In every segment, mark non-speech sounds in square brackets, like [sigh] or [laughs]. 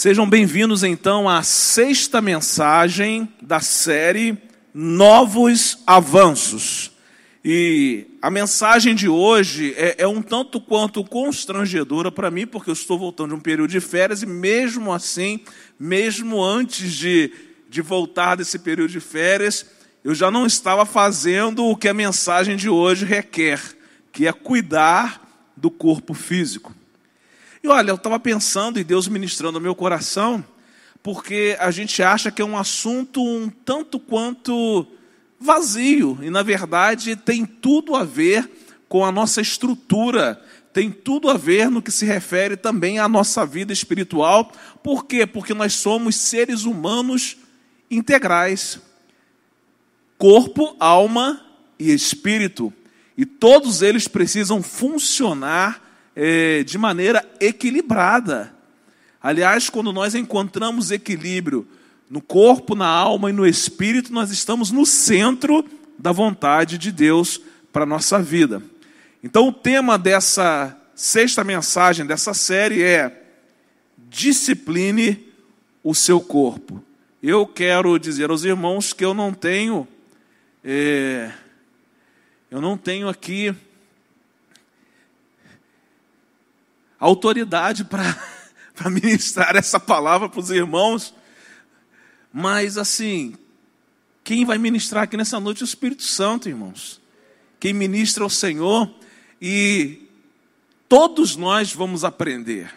Sejam bem-vindos então à sexta mensagem da série Novos Avanços. E a mensagem de hoje é, é um tanto quanto constrangedora para mim, porque eu estou voltando de um período de férias e, mesmo assim, mesmo antes de, de voltar desse período de férias, eu já não estava fazendo o que a mensagem de hoje requer, que é cuidar do corpo físico. E olha, eu estava pensando e Deus ministrando o meu coração, porque a gente acha que é um assunto um tanto quanto vazio, e na verdade tem tudo a ver com a nossa estrutura, tem tudo a ver no que se refere também à nossa vida espiritual. Por quê? Porque nós somos seres humanos integrais corpo, alma e espírito. E todos eles precisam funcionar é, de maneira equilibrada. Aliás, quando nós encontramos equilíbrio no corpo, na alma e no espírito, nós estamos no centro da vontade de Deus para a nossa vida. Então, o tema dessa sexta mensagem dessa série é: discipline o seu corpo. Eu quero dizer aos irmãos que eu não tenho, é, eu não tenho aqui autoridade para [laughs] ministrar essa palavra para os irmãos, mas assim, quem vai ministrar aqui nessa noite é o Espírito Santo, irmãos. Quem ministra é o Senhor e todos nós vamos aprender.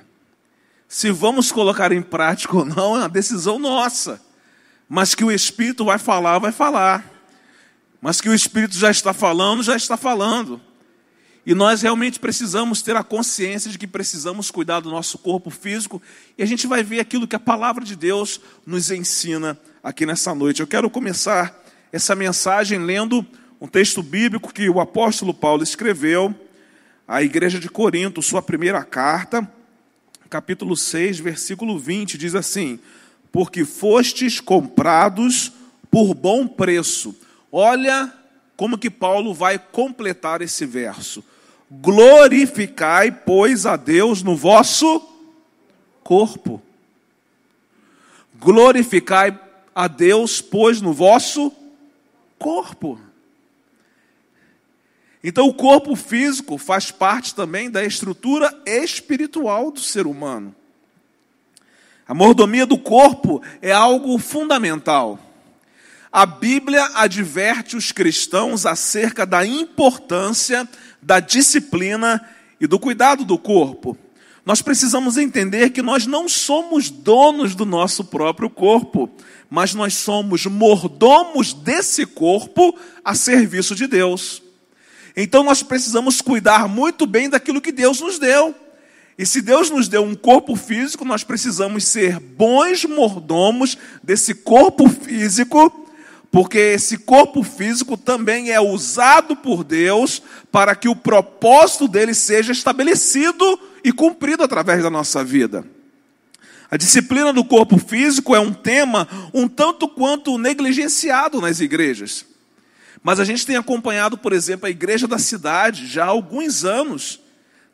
Se vamos colocar em prática ou não é uma decisão nossa, mas que o Espírito vai falar, vai falar. Mas que o Espírito já está falando, já está falando. E nós realmente precisamos ter a consciência de que precisamos cuidar do nosso corpo físico, e a gente vai ver aquilo que a palavra de Deus nos ensina aqui nessa noite. Eu quero começar essa mensagem lendo um texto bíblico que o apóstolo Paulo escreveu à igreja de Corinto, sua primeira carta, capítulo 6, versículo 20, diz assim: Porque fostes comprados por bom preço. Olha como que Paulo vai completar esse verso glorificai, pois, a Deus no vosso corpo. Glorificai a Deus, pois, no vosso corpo. Então, o corpo físico faz parte também da estrutura espiritual do ser humano. A mordomia do corpo é algo fundamental. A Bíblia adverte os cristãos acerca da importância da disciplina e do cuidado do corpo. Nós precisamos entender que nós não somos donos do nosso próprio corpo, mas nós somos mordomos desse corpo a serviço de Deus. Então nós precisamos cuidar muito bem daquilo que Deus nos deu. E se Deus nos deu um corpo físico, nós precisamos ser bons mordomos desse corpo físico porque esse corpo físico também é usado por Deus para que o propósito dele seja estabelecido e cumprido através da nossa vida. A disciplina do corpo físico é um tema um tanto quanto negligenciado nas igrejas. Mas a gente tem acompanhado, por exemplo, a igreja da cidade já há alguns anos,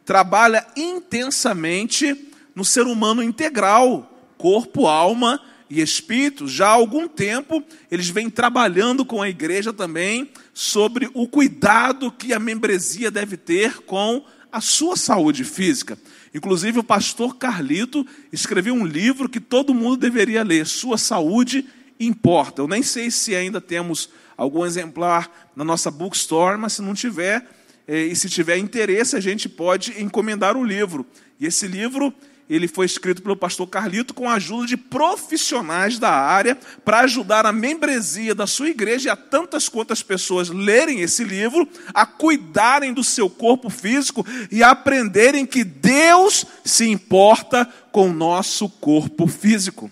trabalha intensamente no ser humano integral, corpo, alma e Espírito, já há algum tempo, eles vêm trabalhando com a igreja também sobre o cuidado que a membresia deve ter com a sua saúde física. Inclusive, o pastor Carlito escreveu um livro que todo mundo deveria ler: Sua Saúde Importa. Eu nem sei se ainda temos algum exemplar na nossa bookstore, mas se não tiver, eh, e se tiver interesse, a gente pode encomendar o livro. E esse livro ele foi escrito pelo pastor Carlito com a ajuda de profissionais da área para ajudar a membresia da sua igreja e a tantas quantas pessoas lerem esse livro, a cuidarem do seu corpo físico e a aprenderem que Deus se importa com o nosso corpo físico.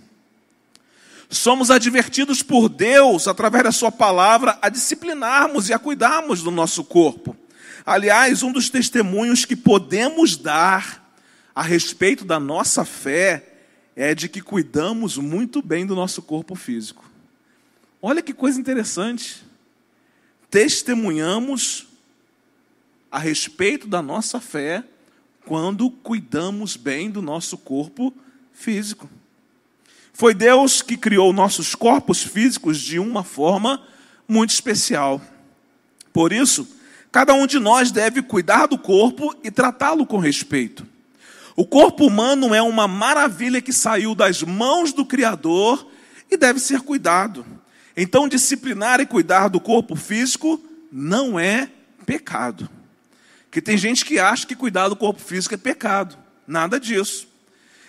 Somos advertidos por Deus, através da Sua palavra, a disciplinarmos e a cuidarmos do nosso corpo. Aliás, um dos testemunhos que podemos dar a respeito da nossa fé é de que cuidamos muito bem do nosso corpo físico. Olha que coisa interessante. Testemunhamos a respeito da nossa fé quando cuidamos bem do nosso corpo físico. Foi Deus que criou nossos corpos físicos de uma forma muito especial. Por isso, cada um de nós deve cuidar do corpo e tratá-lo com respeito. O corpo humano é uma maravilha que saiu das mãos do Criador e deve ser cuidado. Então, disciplinar e cuidar do corpo físico não é pecado. Que tem gente que acha que cuidar do corpo físico é pecado. Nada disso.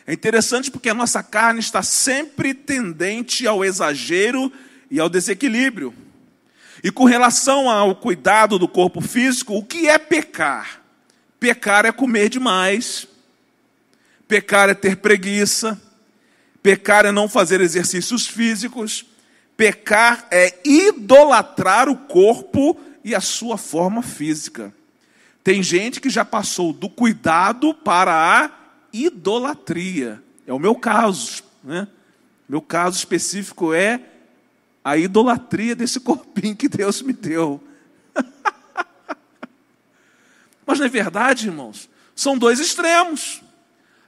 É interessante porque a nossa carne está sempre tendente ao exagero e ao desequilíbrio. E com relação ao cuidado do corpo físico, o que é pecar? Pecar é comer demais, Pecar é ter preguiça. Pecar é não fazer exercícios físicos. Pecar é idolatrar o corpo e a sua forma física. Tem gente que já passou do cuidado para a idolatria. É o meu caso. Né? Meu caso específico é a idolatria desse [laughs] corpinho que Deus me deu. [laughs] Mas não é verdade, irmãos? São dois extremos.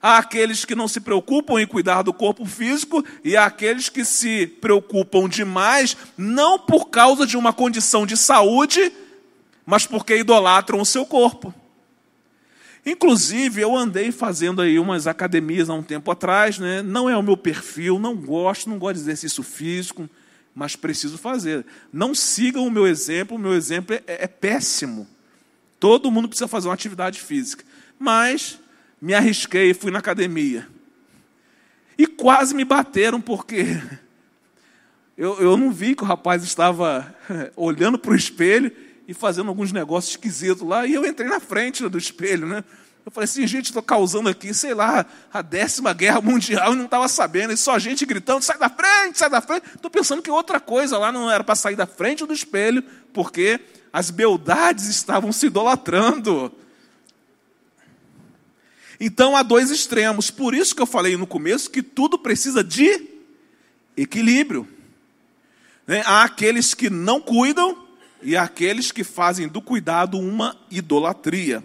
Há aqueles que não se preocupam em cuidar do corpo físico e há aqueles que se preocupam demais, não por causa de uma condição de saúde, mas porque idolatram o seu corpo. Inclusive, eu andei fazendo aí umas academias há um tempo atrás, né? não é o meu perfil, não gosto, não gosto de exercício físico, mas preciso fazer. Não sigam o meu exemplo, o meu exemplo é, é péssimo. Todo mundo precisa fazer uma atividade física. Mas me arrisquei fui na academia. E quase me bateram, porque [laughs] eu, eu não vi que o rapaz estava [laughs] olhando para o espelho e fazendo alguns negócios esquisitos lá, e eu entrei na frente do espelho, né? Eu falei assim, gente, estou causando aqui, sei lá, a décima guerra mundial e não estava sabendo, e só gente gritando, sai da frente, sai da frente. Estou pensando que outra coisa lá não era para sair da frente do espelho, porque as beldades estavam se idolatrando. Então há dois extremos. Por isso que eu falei no começo que tudo precisa de equilíbrio. Né? Há aqueles que não cuidam e há aqueles que fazem do cuidado uma idolatria.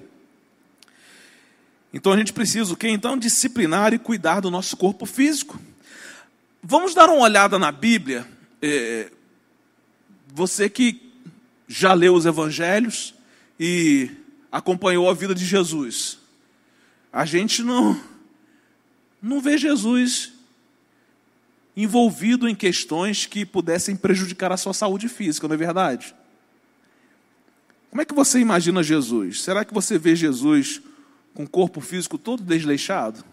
Então a gente precisa o quê? Então disciplinar e cuidar do nosso corpo físico. Vamos dar uma olhada na Bíblia. É, você que já leu os Evangelhos e acompanhou a vida de Jesus a gente não, não vê Jesus envolvido em questões que pudessem prejudicar a sua saúde física, não é verdade? Como é que você imagina Jesus? Será que você vê Jesus com o corpo físico todo desleixado?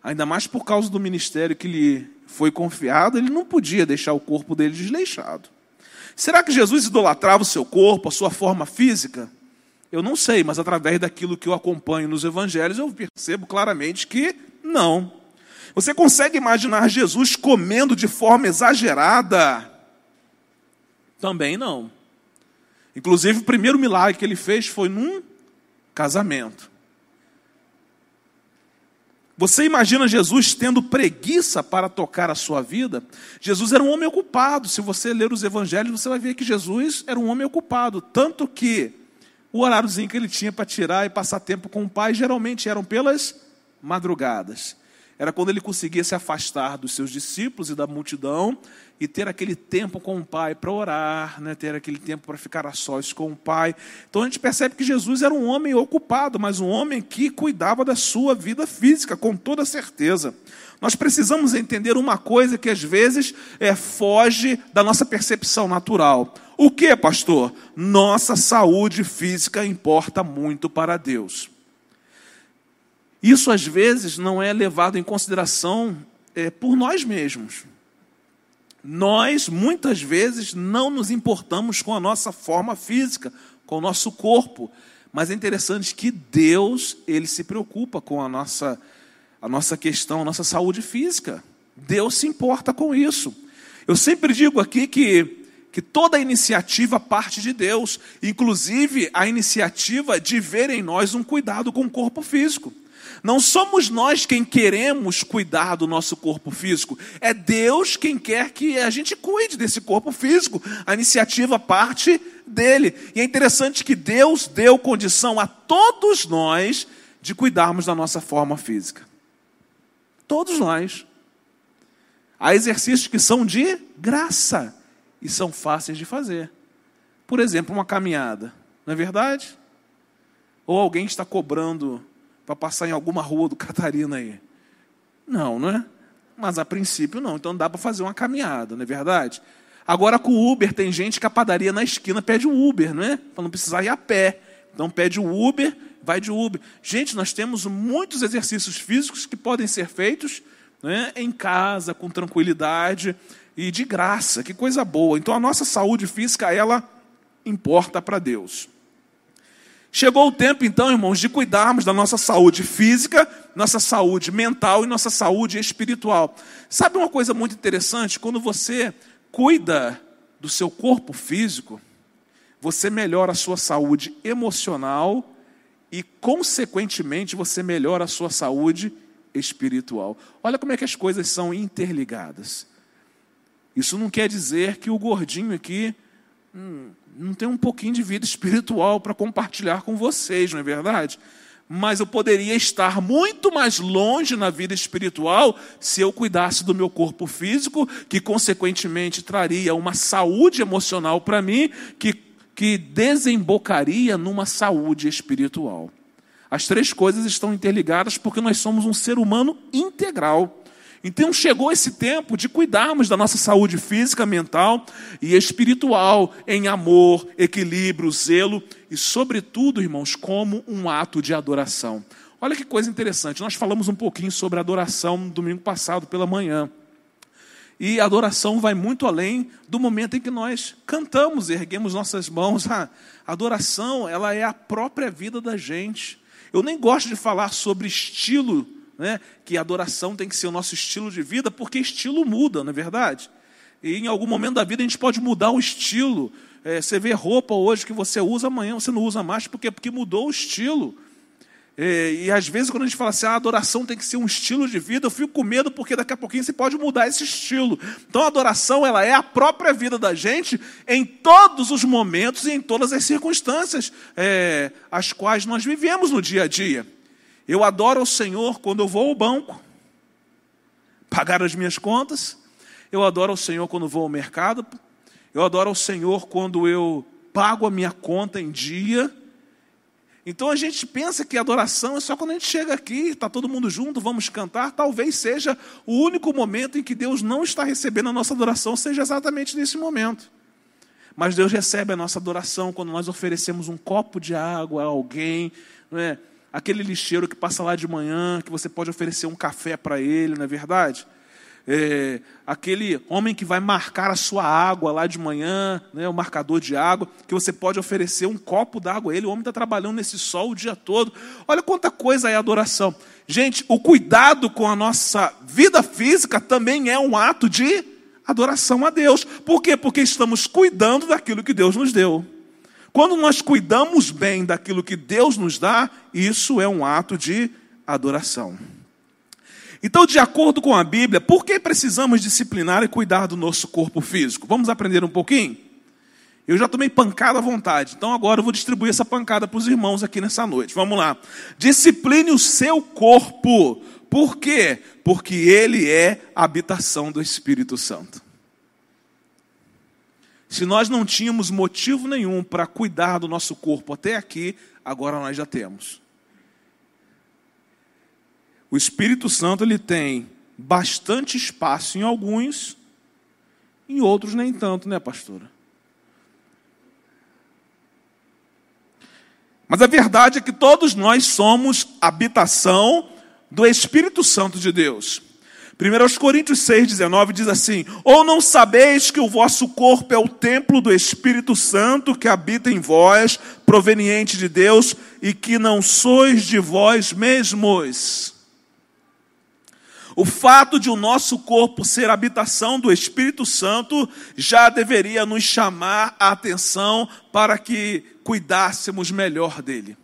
Ainda mais por causa do ministério que lhe foi confiado, ele não podia deixar o corpo dele desleixado. Será que Jesus idolatrava o seu corpo, a sua forma física? Eu não sei, mas através daquilo que eu acompanho nos evangelhos, eu percebo claramente que não. Você consegue imaginar Jesus comendo de forma exagerada? Também não. Inclusive, o primeiro milagre que ele fez foi num casamento. Você imagina Jesus tendo preguiça para tocar a sua vida? Jesus era um homem ocupado. Se você ler os evangelhos, você vai ver que Jesus era um homem ocupado. Tanto que o horáriozinho que ele tinha para tirar e passar tempo com o pai geralmente eram pelas madrugadas. Era quando ele conseguia se afastar dos seus discípulos e da multidão e ter aquele tempo com o pai para orar, né? ter aquele tempo para ficar a sós com o pai. Então a gente percebe que Jesus era um homem ocupado, mas um homem que cuidava da sua vida física, com toda certeza. Nós precisamos entender uma coisa que às vezes é, foge da nossa percepção natural. O que, pastor? Nossa saúde física importa muito para Deus. Isso às vezes não é levado em consideração é, por nós mesmos. Nós, muitas vezes, não nos importamos com a nossa forma física, com o nosso corpo. Mas é interessante que Deus, Ele se preocupa com a nossa, a nossa questão, a nossa saúde física. Deus se importa com isso. Eu sempre digo aqui que que toda iniciativa parte de Deus, inclusive a iniciativa de ver em nós um cuidado com o corpo físico. Não somos nós quem queremos cuidar do nosso corpo físico, é Deus quem quer que a gente cuide desse corpo físico. A iniciativa parte dele. E é interessante que Deus deu condição a todos nós de cuidarmos da nossa forma física. Todos nós. Há exercícios que são de graça e são fáceis de fazer. Por exemplo, uma caminhada, não é verdade? Ou alguém está cobrando para passar em alguma rua do Catarina aí. Não, não é? Mas a princípio não. Então dá para fazer uma caminhada, não é verdade? Agora com o Uber, tem gente que a padaria na esquina pede o Uber, não é? Para não precisar ir a pé. Então pede o Uber, vai de Uber. Gente, nós temos muitos exercícios físicos que podem ser feitos né, em casa, com tranquilidade e de graça. Que coisa boa. Então a nossa saúde física, ela importa para Deus. Chegou o tempo, então, irmãos, de cuidarmos da nossa saúde física, nossa saúde mental e nossa saúde espiritual. Sabe uma coisa muito interessante? Quando você cuida do seu corpo físico, você melhora a sua saúde emocional e, consequentemente, você melhora a sua saúde espiritual. Olha como é que as coisas são interligadas. Isso não quer dizer que o gordinho aqui hum, não tem um pouquinho de vida espiritual para compartilhar com vocês, não é verdade? Mas eu poderia estar muito mais longe na vida espiritual se eu cuidasse do meu corpo físico, que consequentemente traria uma saúde emocional para mim, que, que desembocaria numa saúde espiritual. As três coisas estão interligadas porque nós somos um ser humano integral. Então chegou esse tempo de cuidarmos da nossa saúde física, mental e espiritual, em amor, equilíbrio, zelo e, sobretudo, irmãos, como um ato de adoração. Olha que coisa interessante, nós falamos um pouquinho sobre adoração no domingo passado pela manhã. E a adoração vai muito além do momento em que nós cantamos, erguemos nossas mãos. A [laughs] adoração, ela é a própria vida da gente. Eu nem gosto de falar sobre estilo né, que adoração tem que ser o nosso estilo de vida, porque estilo muda, não é verdade? E em algum momento da vida a gente pode mudar o estilo. É, você vê roupa hoje que você usa, amanhã você não usa mais, porque, porque mudou o estilo. É, e às vezes, quando a gente fala assim, ah, a adoração tem que ser um estilo de vida, eu fico com medo, porque daqui a pouquinho você pode mudar esse estilo. Então a adoração ela é a própria vida da gente em todos os momentos e em todas as circunstâncias é, as quais nós vivemos no dia a dia. Eu adoro o Senhor quando eu vou ao banco, pagar as minhas contas. Eu adoro o Senhor quando vou ao mercado. Eu adoro o Senhor quando eu pago a minha conta em dia. Então a gente pensa que adoração é só quando a gente chega aqui, está todo mundo junto, vamos cantar. Talvez seja o único momento em que Deus não está recebendo a nossa adoração, seja exatamente nesse momento. Mas Deus recebe a nossa adoração quando nós oferecemos um copo de água a alguém, não é? Aquele lixeiro que passa lá de manhã, que você pode oferecer um café para ele, não é verdade? É, aquele homem que vai marcar a sua água lá de manhã, né, o marcador de água, que você pode oferecer um copo d'água a ele, o homem está trabalhando nesse sol o dia todo. Olha quanta coisa é adoração. Gente, o cuidado com a nossa vida física também é um ato de adoração a Deus. Por quê? Porque estamos cuidando daquilo que Deus nos deu. Quando nós cuidamos bem daquilo que Deus nos dá, isso é um ato de adoração. Então, de acordo com a Bíblia, por que precisamos disciplinar e cuidar do nosso corpo físico? Vamos aprender um pouquinho? Eu já tomei pancada à vontade, então agora eu vou distribuir essa pancada para os irmãos aqui nessa noite. Vamos lá. Discipline o seu corpo. Por quê? Porque ele é a habitação do Espírito Santo. Se nós não tínhamos motivo nenhum para cuidar do nosso corpo até aqui, agora nós já temos. O Espírito Santo ele tem bastante espaço em alguns, em outros nem tanto, né, pastora? Mas a verdade é que todos nós somos habitação do Espírito Santo de Deus. 1 Coríntios 6,19 diz assim: Ou não sabeis que o vosso corpo é o templo do Espírito Santo que habita em vós, proveniente de Deus, e que não sois de vós mesmos? O fato de o nosso corpo ser habitação do Espírito Santo já deveria nos chamar a atenção para que cuidássemos melhor dele.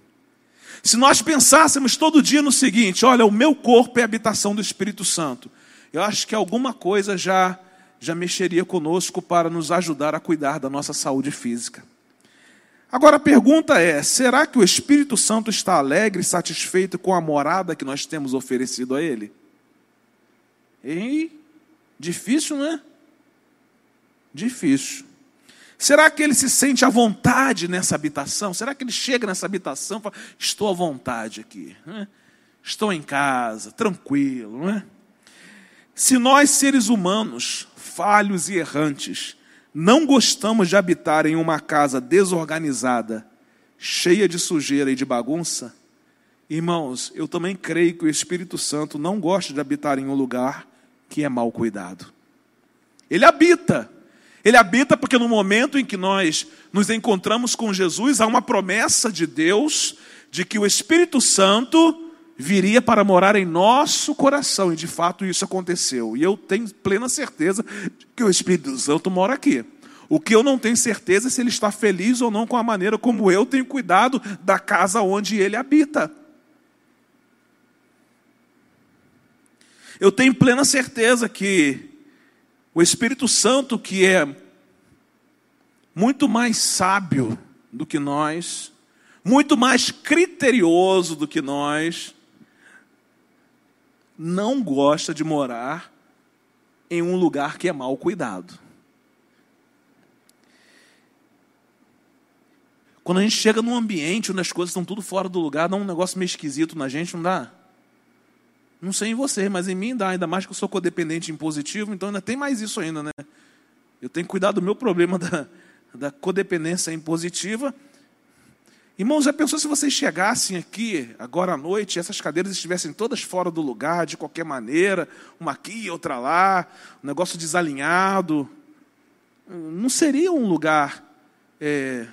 Se nós pensássemos todo dia no seguinte: olha, o meu corpo é habitação do Espírito Santo eu acho que alguma coisa já, já mexeria conosco para nos ajudar a cuidar da nossa saúde física. Agora a pergunta é: será que o Espírito Santo está alegre e satisfeito com a morada que nós temos oferecido a Ele? E difícil, não é? Difícil. Será que ele se sente à vontade nessa habitação? Será que ele chega nessa habitação e fala: Estou à vontade aqui, é? estou em casa, tranquilo, não é? Se nós, seres humanos, falhos e errantes, não gostamos de habitar em uma casa desorganizada, cheia de sujeira e de bagunça, irmãos, eu também creio que o Espírito Santo não gosta de habitar em um lugar que é mal cuidado. Ele habita. Ele habita porque no momento em que nós nos encontramos com Jesus, há uma promessa de Deus de que o Espírito Santo viria para morar em nosso coração, e de fato isso aconteceu. E eu tenho plena certeza que o Espírito Santo mora aqui. O que eu não tenho certeza é se ele está feliz ou não com a maneira como eu tenho cuidado da casa onde ele habita. Eu tenho plena certeza que o Espírito Santo, que é muito mais sábio do que nós, muito mais criterioso do que nós, não gosta de morar em um lugar que é mal cuidado. Quando a gente chega num ambiente onde as coisas estão tudo fora do lugar, dá um negócio meio esquisito na gente, não dá? Não sei em você, mas em mim dá, ainda mais que eu sou codependente impositivo, então ainda tem mais isso ainda, né? Eu tenho que cuidar do meu problema [laughs] da, da codependência impositiva. Irmãos, já pensou se vocês chegassem aqui agora à noite essas cadeiras estivessem todas fora do lugar, de qualquer maneira, uma aqui, outra lá, um negócio desalinhado? Não seria um lugar é,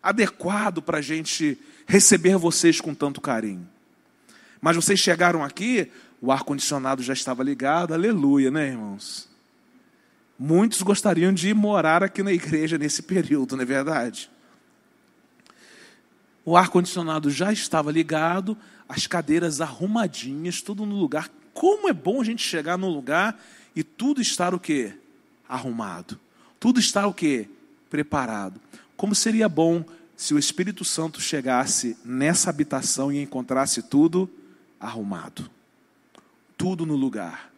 adequado para a gente receber vocês com tanto carinho. Mas vocês chegaram aqui, o ar-condicionado já estava ligado, aleluia, né, irmãos? Muitos gostariam de morar aqui na igreja nesse período, não é verdade? O ar-condicionado já estava ligado, as cadeiras arrumadinhas, tudo no lugar. Como é bom a gente chegar num lugar e tudo estar o quê? Arrumado. Tudo estar o quê? Preparado. Como seria bom se o Espírito Santo chegasse nessa habitação e encontrasse tudo arrumado, tudo no lugar,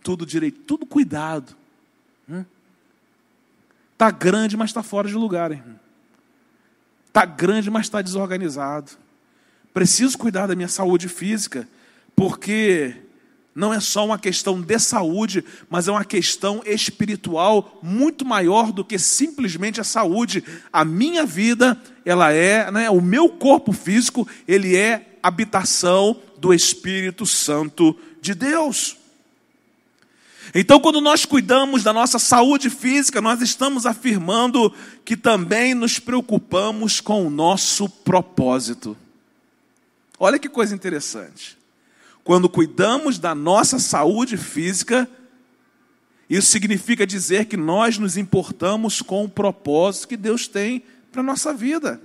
tudo direito, tudo cuidado. Está hum? grande, mas está fora de lugar, irmão. Está grande, mas está desorganizado. Preciso cuidar da minha saúde física, porque não é só uma questão de saúde, mas é uma questão espiritual muito maior do que simplesmente a saúde. A minha vida, ela é, né, o meu corpo físico, ele é habitação do Espírito Santo de Deus. Então, quando nós cuidamos da nossa saúde física, nós estamos afirmando que também nos preocupamos com o nosso propósito. Olha que coisa interessante. Quando cuidamos da nossa saúde física, isso significa dizer que nós nos importamos com o propósito que Deus tem para a nossa vida.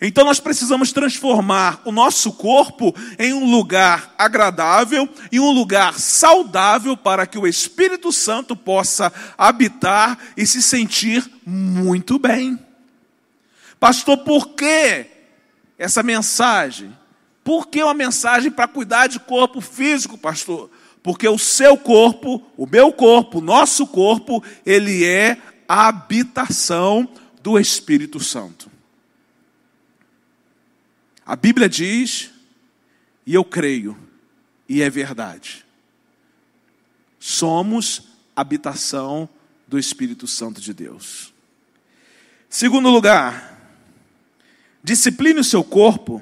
Então nós precisamos transformar o nosso corpo em um lugar agradável e um lugar saudável para que o Espírito Santo possa habitar e se sentir muito bem. Pastor, por que essa mensagem? Por que uma mensagem para cuidar de corpo físico, pastor? Porque o seu corpo, o meu corpo, o nosso corpo, ele é a habitação do Espírito Santo. A Bíblia diz, e eu creio, e é verdade. Somos habitação do Espírito Santo de Deus. Segundo lugar, discipline o seu corpo.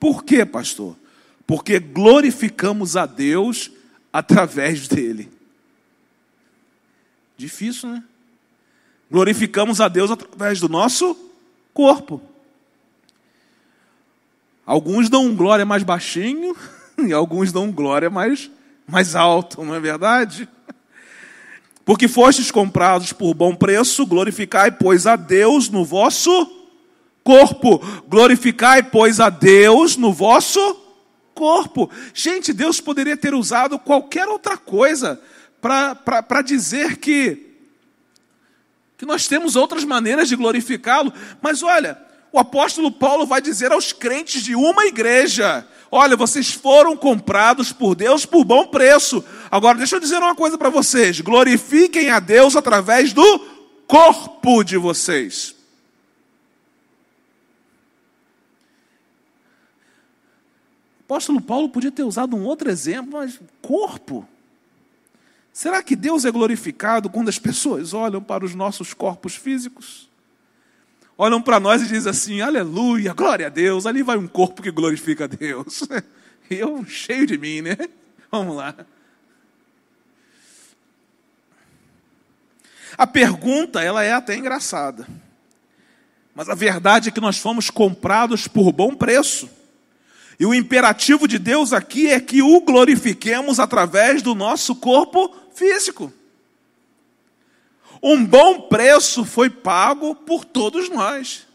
Por quê, pastor? Porque glorificamos a Deus através dele. Difícil, né? Glorificamos a Deus através do nosso corpo. Alguns dão glória mais baixinho [laughs] e alguns dão glória mais, mais alto, não é verdade? Porque fostes comprados por bom preço, glorificai, pois, a Deus no vosso corpo. Glorificai, pois, a Deus no vosso corpo. Gente, Deus poderia ter usado qualquer outra coisa para dizer que, que nós temos outras maneiras de glorificá-lo, mas olha, o apóstolo Paulo vai dizer aos crentes de uma igreja: Olha, vocês foram comprados por Deus por bom preço. Agora, deixa eu dizer uma coisa para vocês: glorifiquem a Deus através do corpo de vocês. O apóstolo Paulo podia ter usado um outro exemplo, mas corpo. Será que Deus é glorificado quando as pessoas olham para os nossos corpos físicos? Olham para nós e dizem assim: Aleluia, glória a Deus, ali vai um corpo que glorifica a Deus. E [laughs] eu cheio de mim, né? Vamos lá. A pergunta, ela é até engraçada. Mas a verdade é que nós fomos comprados por bom preço. E o imperativo de Deus aqui é que o glorifiquemos através do nosso corpo físico. Um bom preço foi pago por todos nós.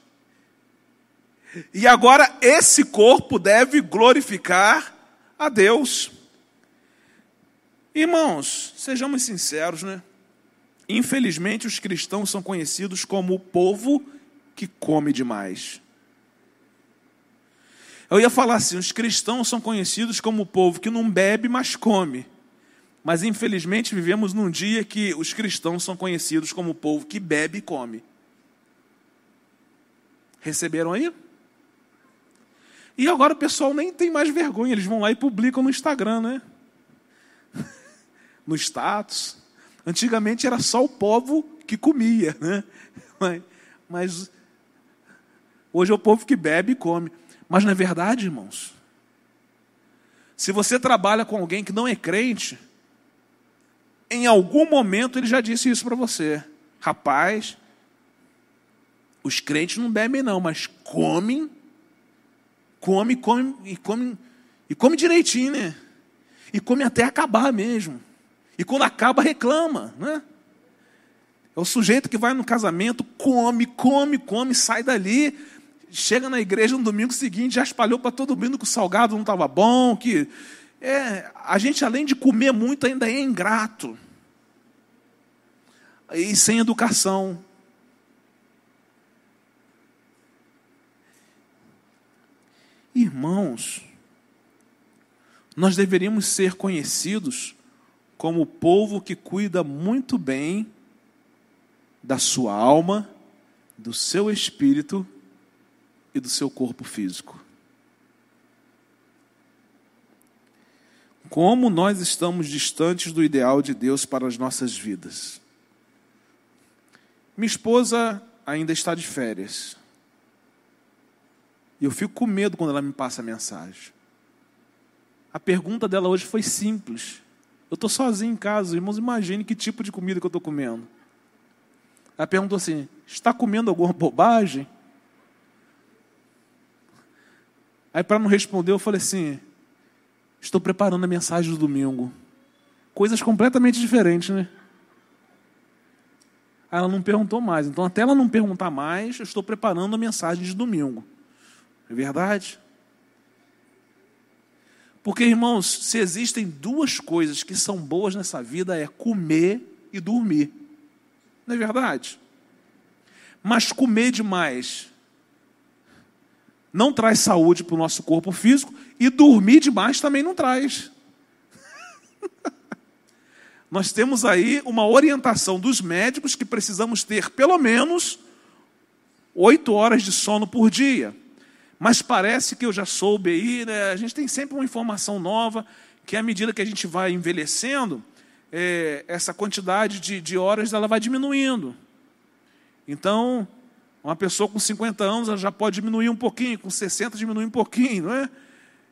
E agora esse corpo deve glorificar a Deus. Irmãos, sejamos sinceros, né? Infelizmente, os cristãos são conhecidos como o povo que come demais. Eu ia falar assim: os cristãos são conhecidos como o povo que não bebe, mas come. Mas infelizmente vivemos num dia que os cristãos são conhecidos como o povo que bebe e come. Receberam aí? E agora o pessoal nem tem mais vergonha, eles vão lá e publicam no Instagram, né? [laughs] no status. Antigamente era só o povo que comia, né? Mas, mas hoje é o povo que bebe e come. Mas não é verdade, irmãos? Se você trabalha com alguém que não é crente, em algum momento ele já disse isso para você. Rapaz, os crentes não bebem não, mas comem, come, come e come e come direitinho, né? E come até acabar mesmo. E quando acaba reclama, né? É o sujeito que vai no casamento, come, come, come, sai dali, chega na igreja no domingo seguinte, já espalhou para todo mundo que o salgado não estava bom, que é, a gente além de comer muito ainda é ingrato e sem educação. Irmãos, nós deveríamos ser conhecidos como o povo que cuida muito bem da sua alma, do seu espírito e do seu corpo físico. Como nós estamos distantes do ideal de Deus para as nossas vidas. Minha esposa ainda está de férias. E eu fico com medo quando ela me passa a mensagem. A pergunta dela hoje foi simples. Eu estou sozinho em casa, irmãos, imagine que tipo de comida que eu estou comendo. Ela perguntou assim: está comendo alguma bobagem? Aí, para não responder, eu falei assim: estou preparando a mensagem do domingo. Coisas completamente diferentes, né? ela não perguntou mais. Então, até ela não perguntar mais, eu estou preparando a mensagem de domingo. É verdade? Porque, irmãos, se existem duas coisas que são boas nessa vida, é comer e dormir. Não é verdade? Mas comer demais não traz saúde para o nosso corpo físico e dormir demais também não traz. [laughs] nós temos aí uma orientação dos médicos que precisamos ter pelo menos oito horas de sono por dia. Mas parece que eu já soube aí, né? a gente tem sempre uma informação nova, que à medida que a gente vai envelhecendo, é, essa quantidade de, de horas ela vai diminuindo. Então, uma pessoa com 50 anos ela já pode diminuir um pouquinho, com 60 diminuir um pouquinho, não é?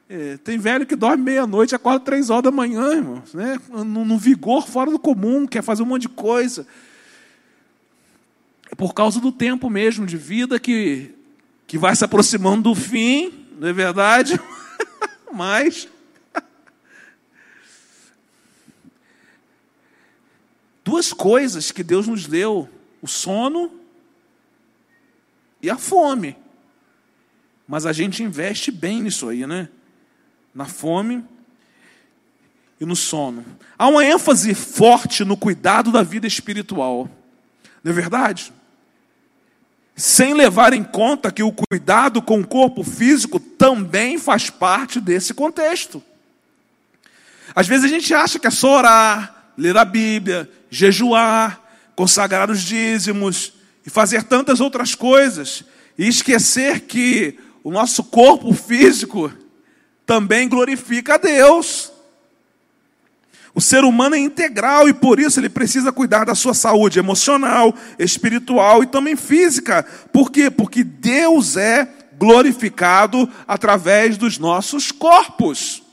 É, tem velho que dorme meia-noite, acorda três horas da manhã, irmãos, né? num, vigor fora do comum, quer fazer um monte de coisa. É por causa do tempo mesmo de vida que, que vai se aproximando do fim, não é verdade? [laughs] Mas. Duas coisas que Deus nos deu: o sono e a fome. Mas a gente investe bem nisso aí, né? na fome e no sono. Há uma ênfase forte no cuidado da vida espiritual. Não é verdade? sem levar em conta que o cuidado com o corpo físico também faz parte desse contexto. Às vezes a gente acha que é só orar, ler a Bíblia, jejuar, consagrar os dízimos e fazer tantas outras coisas, e esquecer que o nosso corpo físico também glorifica a Deus. O ser humano é integral e por isso ele precisa cuidar da sua saúde emocional, espiritual e também física. Por quê? Porque Deus é glorificado através dos nossos corpos.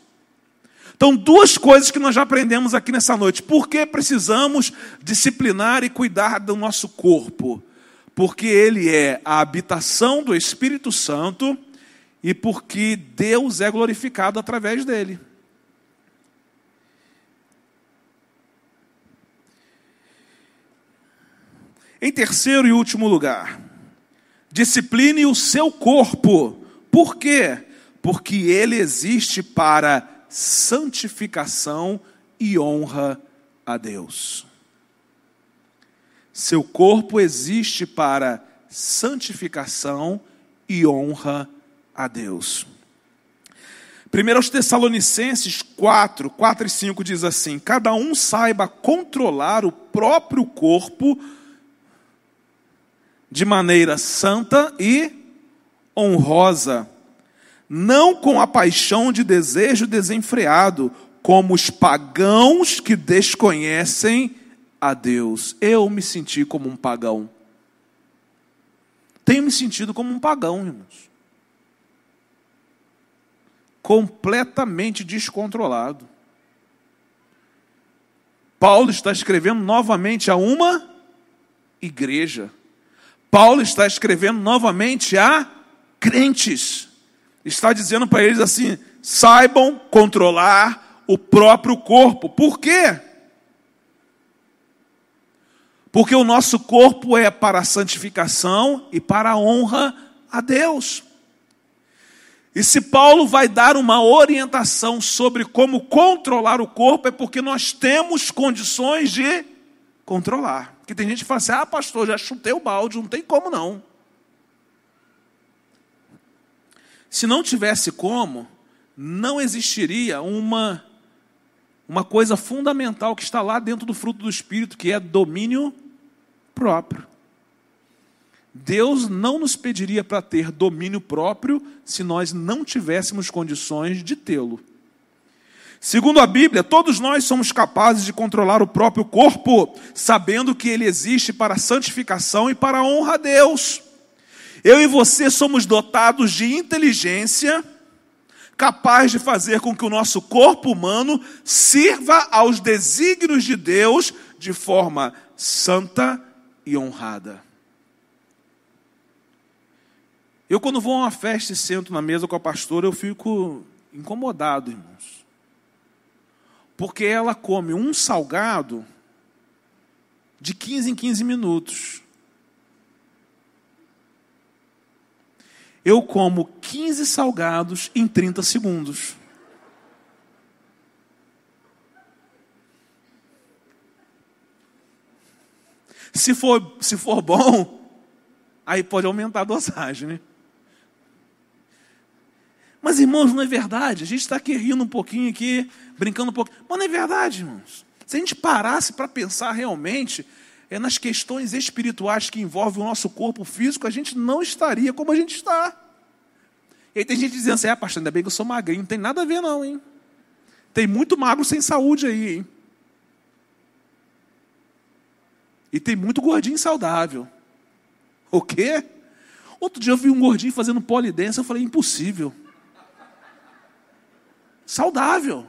Então, duas coisas que nós já aprendemos aqui nessa noite. Por que precisamos disciplinar e cuidar do nosso corpo? Porque ele é a habitação do Espírito Santo e porque Deus é glorificado através dele. Em terceiro e último lugar, discipline o seu corpo. Por quê? Porque ele existe para santificação e honra a Deus. Seu corpo existe para santificação e honra a Deus. 1 Tessalonicenses 4, 4 e 5 diz assim: Cada um saiba controlar o próprio corpo de maneira santa e honrosa, não com a paixão de desejo desenfreado, como os pagãos que desconhecem a Deus. Eu me senti como um pagão. Tenho me sentido como um pagão, irmãos. Completamente descontrolado. Paulo está escrevendo novamente a uma igreja. Paulo está escrevendo novamente a crentes. Está dizendo para eles assim: saibam controlar o próprio corpo. Por quê? Porque o nosso corpo é para a santificação e para a honra a Deus. E se Paulo vai dar uma orientação sobre como controlar o corpo, é porque nós temos condições de controlar. Porque tem gente que fala assim: ah, pastor, já chutei o balde, não tem como não. Se não tivesse como, não existiria uma, uma coisa fundamental que está lá dentro do fruto do Espírito, que é domínio próprio. Deus não nos pediria para ter domínio próprio se nós não tivéssemos condições de tê-lo. Segundo a Bíblia, todos nós somos capazes de controlar o próprio corpo, sabendo que ele existe para santificação e para a honra a Deus. Eu e você somos dotados de inteligência capaz de fazer com que o nosso corpo humano sirva aos desígnios de Deus de forma santa e honrada. Eu, quando vou a uma festa e sento na mesa com a pastora, eu fico incomodado, irmãos porque ela come um salgado de 15 em 15 minutos. Eu como 15 salgados em 30 segundos. Se for, se for bom, aí pode aumentar a dosagem, né? Mas, irmãos, não é verdade. A gente está aqui rindo um pouquinho aqui, brincando um pouco. Mas não é verdade, irmãos. Se a gente parasse para pensar realmente é nas questões espirituais que envolvem o nosso corpo físico, a gente não estaria como a gente está. E aí tem gente dizendo assim, ah, pastor, ainda bem que eu sou magrinho. Não tem nada a ver não, hein? Tem muito magro sem saúde aí, hein? E tem muito gordinho saudável. O quê? Outro dia eu vi um gordinho fazendo polidense, eu falei, impossível saudável.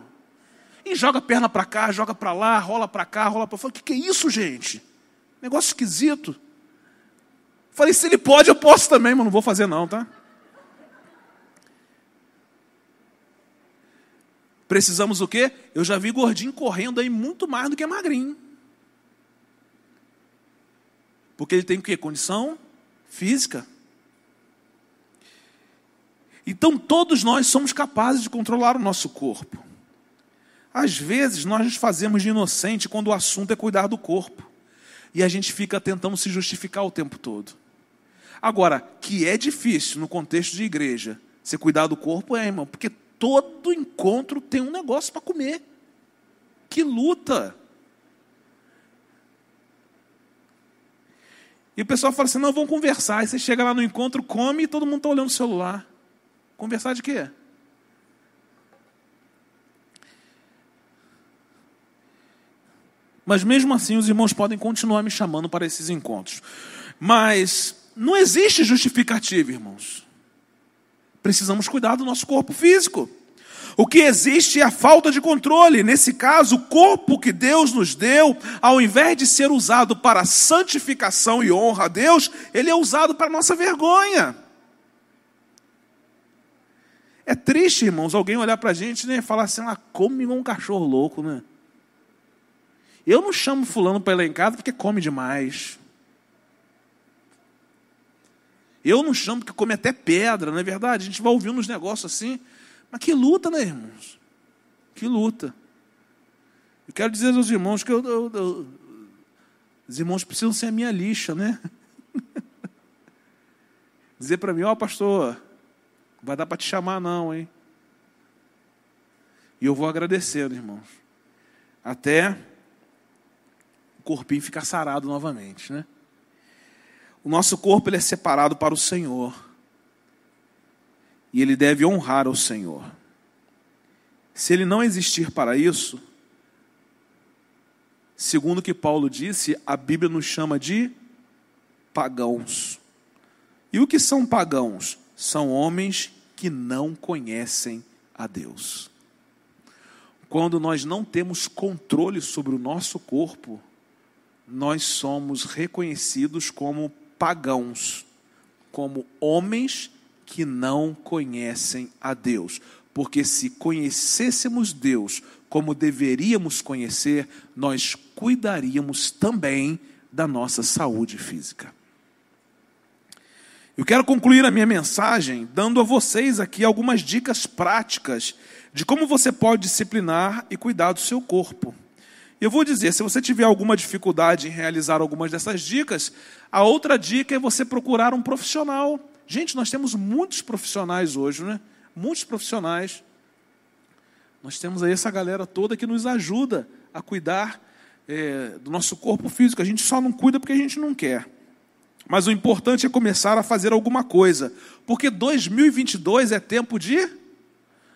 E joga perna para cá, joga para lá, rola para cá, rola para fora. O que, que é isso, gente? Negócio esquisito. Falei, se ele pode, eu posso também, mas não vou fazer não, tá? Precisamos o quê? Eu já vi gordinho correndo aí muito mais do que magrinho. Porque ele tem o quê? Condição física. Então todos nós somos capazes de controlar o nosso corpo. Às vezes nós nos fazemos de inocente quando o assunto é cuidar do corpo. E a gente fica tentando se justificar o tempo todo. Agora, que é difícil no contexto de igreja, você cuidar do corpo, é, irmão, porque todo encontro tem um negócio para comer. Que luta! E o pessoal fala assim: não, vamos conversar. Aí você chega lá no encontro, come e todo mundo está olhando o celular. Conversar de quê? Mas mesmo assim, os irmãos podem continuar me chamando para esses encontros. Mas não existe justificativa, irmãos. Precisamos cuidar do nosso corpo físico. O que existe é a falta de controle. Nesse caso, o corpo que Deus nos deu, ao invés de ser usado para santificação e honra a Deus, ele é usado para nossa vergonha. É triste, irmãos, alguém olhar para a gente né, e falar assim: ah, come igual um cachorro louco, né? Eu não chamo fulano para ir lá em casa porque come demais. Eu não chamo porque come até pedra, não é verdade? A gente vai ouvindo uns negócios assim. Mas que luta, né, irmãos? Que luta. Eu quero dizer aos irmãos que eu, eu, eu, os irmãos precisam ser a minha lixa, né? [laughs] dizer para mim, ó oh, pastor, vai dar para te chamar não, hein? E eu vou agradecendo, irmãos. Até corpinho ficar sarado novamente, né? O nosso corpo ele é separado para o Senhor. E ele deve honrar ao Senhor. Se ele não existir para isso, segundo o que Paulo disse, a Bíblia nos chama de pagãos. E o que são pagãos? São homens que não conhecem a Deus. Quando nós não temos controle sobre o nosso corpo, nós somos reconhecidos como pagãos, como homens que não conhecem a Deus. Porque se conhecêssemos Deus como deveríamos conhecer, nós cuidaríamos também da nossa saúde física. Eu quero concluir a minha mensagem dando a vocês aqui algumas dicas práticas de como você pode disciplinar e cuidar do seu corpo. Eu vou dizer, se você tiver alguma dificuldade em realizar algumas dessas dicas, a outra dica é você procurar um profissional. Gente, nós temos muitos profissionais hoje, né? Muitos profissionais. Nós temos aí essa galera toda que nos ajuda a cuidar é, do nosso corpo físico. A gente só não cuida porque a gente não quer. Mas o importante é começar a fazer alguma coisa, porque 2022 é tempo de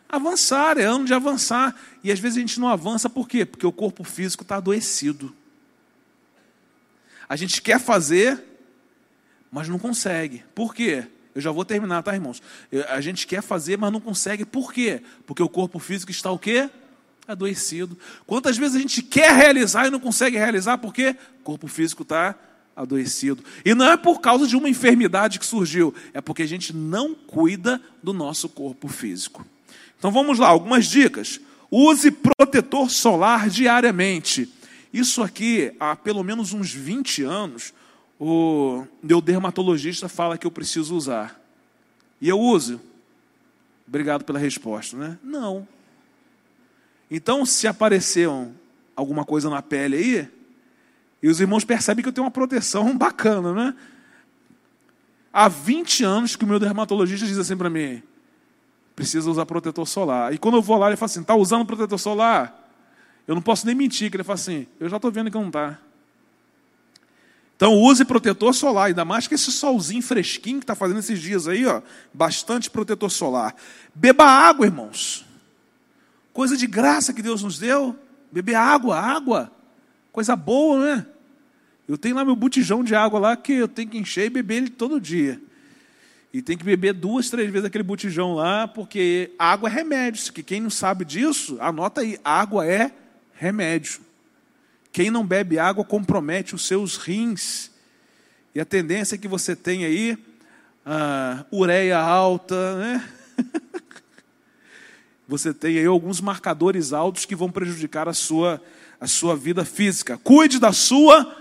avançar, é ano de avançar. E às vezes a gente não avança por quê? Porque o corpo físico está adoecido. A gente quer fazer, mas não consegue. Por quê? Eu já vou terminar, tá, irmãos? A gente quer fazer, mas não consegue. Por quê? Porque o corpo físico está o quê? Adoecido. Quantas vezes a gente quer realizar e não consegue realizar? Por quê? O corpo físico está adoecido. E não é por causa de uma enfermidade que surgiu, é porque a gente não cuida do nosso corpo físico. Então vamos lá, algumas dicas. Use protetor solar diariamente. Isso aqui, há pelo menos uns 20 anos, o meu dermatologista fala que eu preciso usar. E eu uso. Obrigado pela resposta, né? Não. Então, se aparecer alguma coisa na pele aí, e os irmãos percebem que eu tenho uma proteção [laughs] bacana, né? Há 20 anos que o meu dermatologista diz assim para mim: precisa usar protetor solar. E quando eu vou lá, ele fala assim: está usando protetor solar? Eu não posso nem mentir, que ele fala assim: eu já estou vendo que não está. Então use protetor solar, ainda mais que esse solzinho fresquinho que está fazendo esses dias aí, ó, bastante protetor solar. Beba água, irmãos. Coisa de graça que Deus nos deu. Beber água, água. Coisa boa, né? Eu tenho lá meu botijão de água lá que eu tenho que encher e beber ele todo dia. E tem que beber duas, três vezes aquele botijão lá, porque água é remédio. Que quem não sabe disso, anota aí, água é remédio. Quem não bebe água compromete os seus rins. E a tendência é que você tenha aí a ureia alta, né? [laughs] você tem aí alguns marcadores altos que vão prejudicar a sua, a sua vida física. Cuide da sua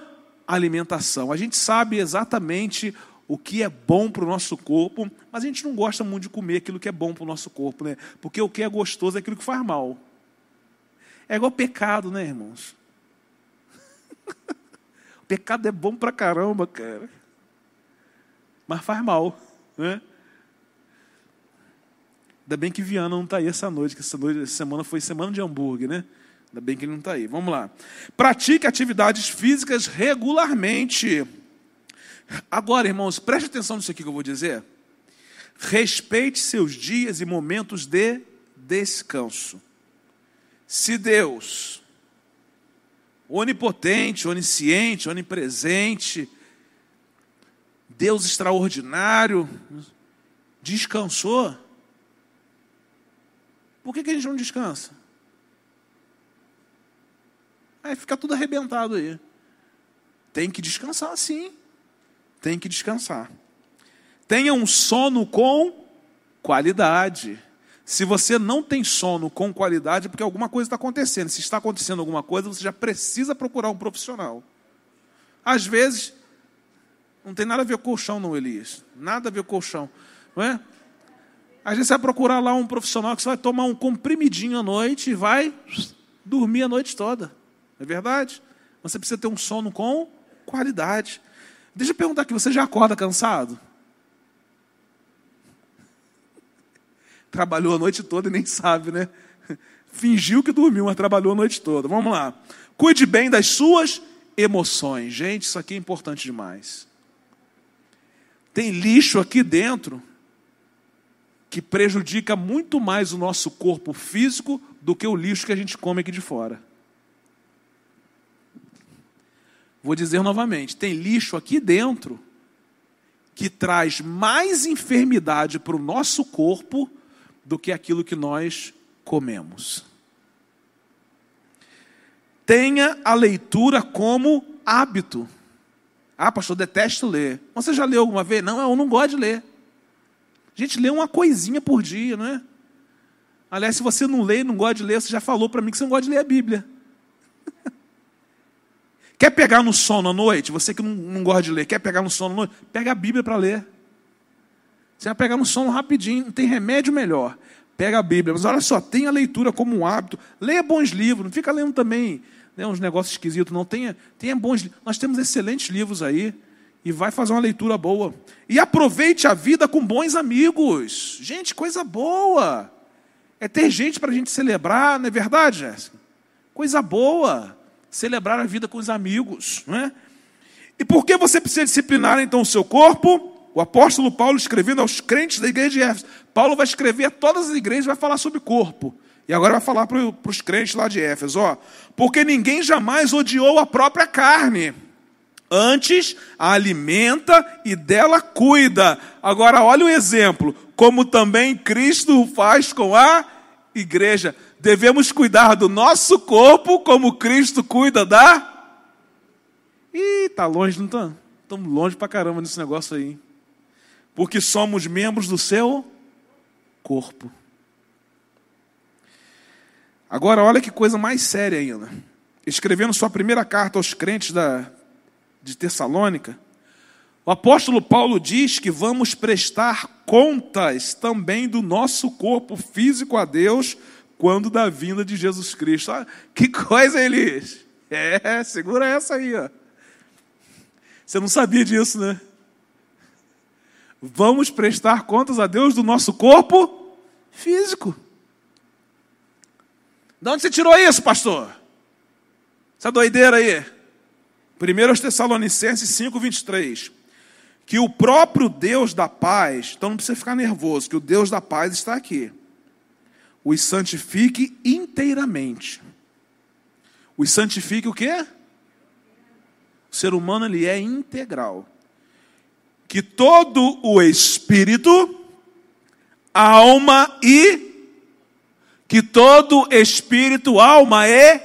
alimentação. A gente sabe exatamente o que é bom para o nosso corpo, mas a gente não gosta muito de comer aquilo que é bom para o nosso corpo, né? Porque o que é gostoso é aquilo que faz mal. É igual pecado, né, irmãos? O [laughs] pecado é bom para caramba, cara. mas faz mal. Né? Ainda bem que Viana não está aí essa noite, que essa, noite, essa semana foi semana de hambúrguer, né? Ainda bem que ele não está aí. Vamos lá. Pratique atividades físicas regularmente. Agora, irmãos, preste atenção nisso aqui que eu vou dizer. Respeite seus dias e momentos de descanso. Se Deus, onipotente, onisciente, onipresente, Deus extraordinário, descansou, por que, que a gente não descansa? Aí fica tudo arrebentado aí. Tem que descansar, sim. Tem que descansar. Tenha um sono com qualidade. Se você não tem sono com qualidade, é porque alguma coisa está acontecendo. Se está acontecendo alguma coisa, você já precisa procurar um profissional. Às vezes, não tem nada a ver com colchão, não, Elias. Nada a ver com colchão. Não é? Às vezes você vai procurar lá um profissional que você vai tomar um comprimidinho à noite e vai dormir a noite toda. É verdade? Você precisa ter um sono com qualidade. Deixa eu perguntar aqui, você já acorda cansado? Trabalhou a noite toda e nem sabe, né? Fingiu que dormiu, mas trabalhou a noite toda. Vamos lá. Cuide bem das suas emoções. Gente, isso aqui é importante demais. Tem lixo aqui dentro que prejudica muito mais o nosso corpo físico do que o lixo que a gente come aqui de fora. Vou dizer novamente: tem lixo aqui dentro que traz mais enfermidade para o nosso corpo do que aquilo que nós comemos. Tenha a leitura como hábito. Ah, pastor, detesto ler. Você já leu alguma vez? Não, eu não gosto de ler. A gente lê uma coisinha por dia, não é? Aliás, se você não lê e não gosta de ler, você já falou para mim que você não gosta de ler a Bíblia. [laughs] quer pegar no sono à noite? Você que não, não gosta de ler, quer pegar no sono à noite? Pega a Bíblia para ler. Você vai pegar no sono rapidinho, não tem remédio melhor. Pega a Bíblia, mas olha só, tenha a leitura como um hábito. Leia bons livros, não fica lendo também né, uns negócios esquisitos, não. Tenha, tenha bons. Nós temos excelentes livros aí e vai fazer uma leitura boa. E aproveite a vida com bons amigos. Gente, coisa boa. É ter gente para a gente celebrar, não é verdade, Jéssica? Coisa boa. Celebrar a vida com os amigos. Não é? E por que você precisa disciplinar então o seu corpo? O apóstolo Paulo escrevendo aos crentes da igreja de Éfeso. Paulo vai escrever a todas as igrejas, vai falar sobre corpo. E agora vai falar para os crentes lá de Éfeso, ó, porque ninguém jamais odiou a própria carne Antes a alimenta e dela cuida. Agora, olha o exemplo, como também Cristo faz com a igreja. Devemos cuidar do nosso corpo como Cristo cuida da. Ih, tá longe, não tá? Estamos longe pra caramba nesse negócio aí. Porque somos membros do seu corpo. Agora, olha que coisa mais séria ainda. Escrevendo sua primeira carta aos crentes da, de Tessalônica, o apóstolo Paulo diz que vamos prestar contas também do nosso corpo físico a Deus quando da vinda de Jesus Cristo. Ah, que coisa, Elis! É, segura essa aí, ó. Você não sabia disso, né? Vamos prestar contas a Deus do nosso corpo físico. De onde você tirou isso, pastor? Essa doideira aí? 1 Tessalonicenses 5, 23. Que o próprio Deus da paz, então não precisa ficar nervoso, que o Deus da paz está aqui. Os santifique inteiramente. Os santifique o quê? O ser humano ele é integral. Que todo o espírito, alma e que todo espírito, alma e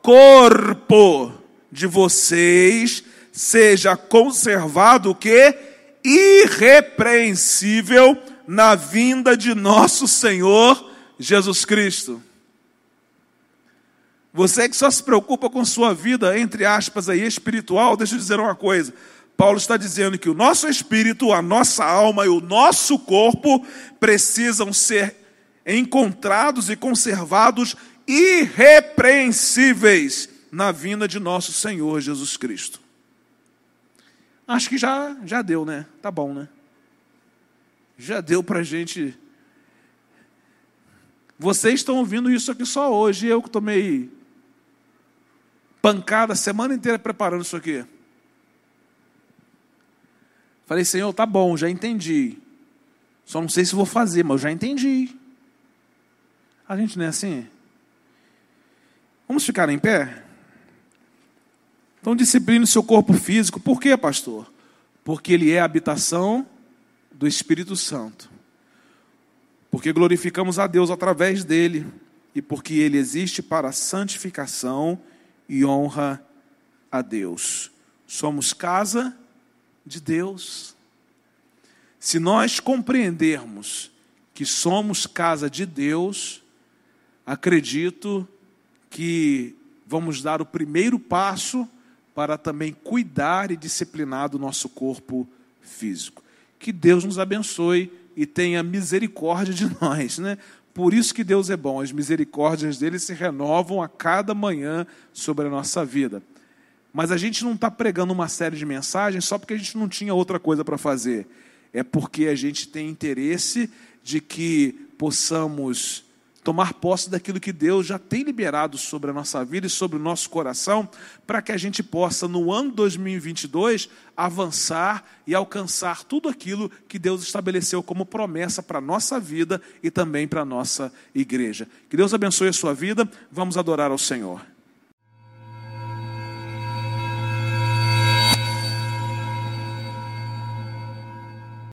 corpo de vocês seja conservado que irrepreensível na vinda de nosso Senhor Jesus Cristo. Você que só se preocupa com sua vida, entre aspas, aí, espiritual, deixa eu dizer uma coisa. Paulo está dizendo que o nosso espírito, a nossa alma e o nosso corpo precisam ser encontrados e conservados irrepreensíveis na vinda de nosso Senhor Jesus Cristo. Acho que já, já deu, né? Tá bom, né? Já deu para a gente. Vocês estão ouvindo isso aqui só hoje, eu que tomei pancada a semana inteira preparando isso aqui. Falei, Senhor, tá bom, já entendi. Só não sei se vou fazer, mas eu já entendi. A gente não é assim? Vamos ficar em pé? Então, discipline o seu corpo físico. Por quê, pastor? Porque ele é a habitação do Espírito Santo. Porque glorificamos a Deus através dele e porque ele existe para santificação e honra a Deus. Somos casa de Deus. Se nós compreendermos que somos casa de Deus, acredito que vamos dar o primeiro passo para também cuidar e disciplinar do nosso corpo físico. Que Deus nos abençoe e tenha misericórdia de [laughs] nós, né? Por isso que Deus é bom, as misericórdias dele se renovam a cada manhã sobre a nossa vida. Mas a gente não está pregando uma série de mensagens só porque a gente não tinha outra coisa para fazer. É porque a gente tem interesse de que possamos tomar posse daquilo que Deus já tem liberado sobre a nossa vida e sobre o nosso coração, para que a gente possa, no ano 2022, avançar e alcançar tudo aquilo que Deus estabeleceu como promessa para a nossa vida e também para a nossa igreja. Que Deus abençoe a sua vida, vamos adorar ao Senhor.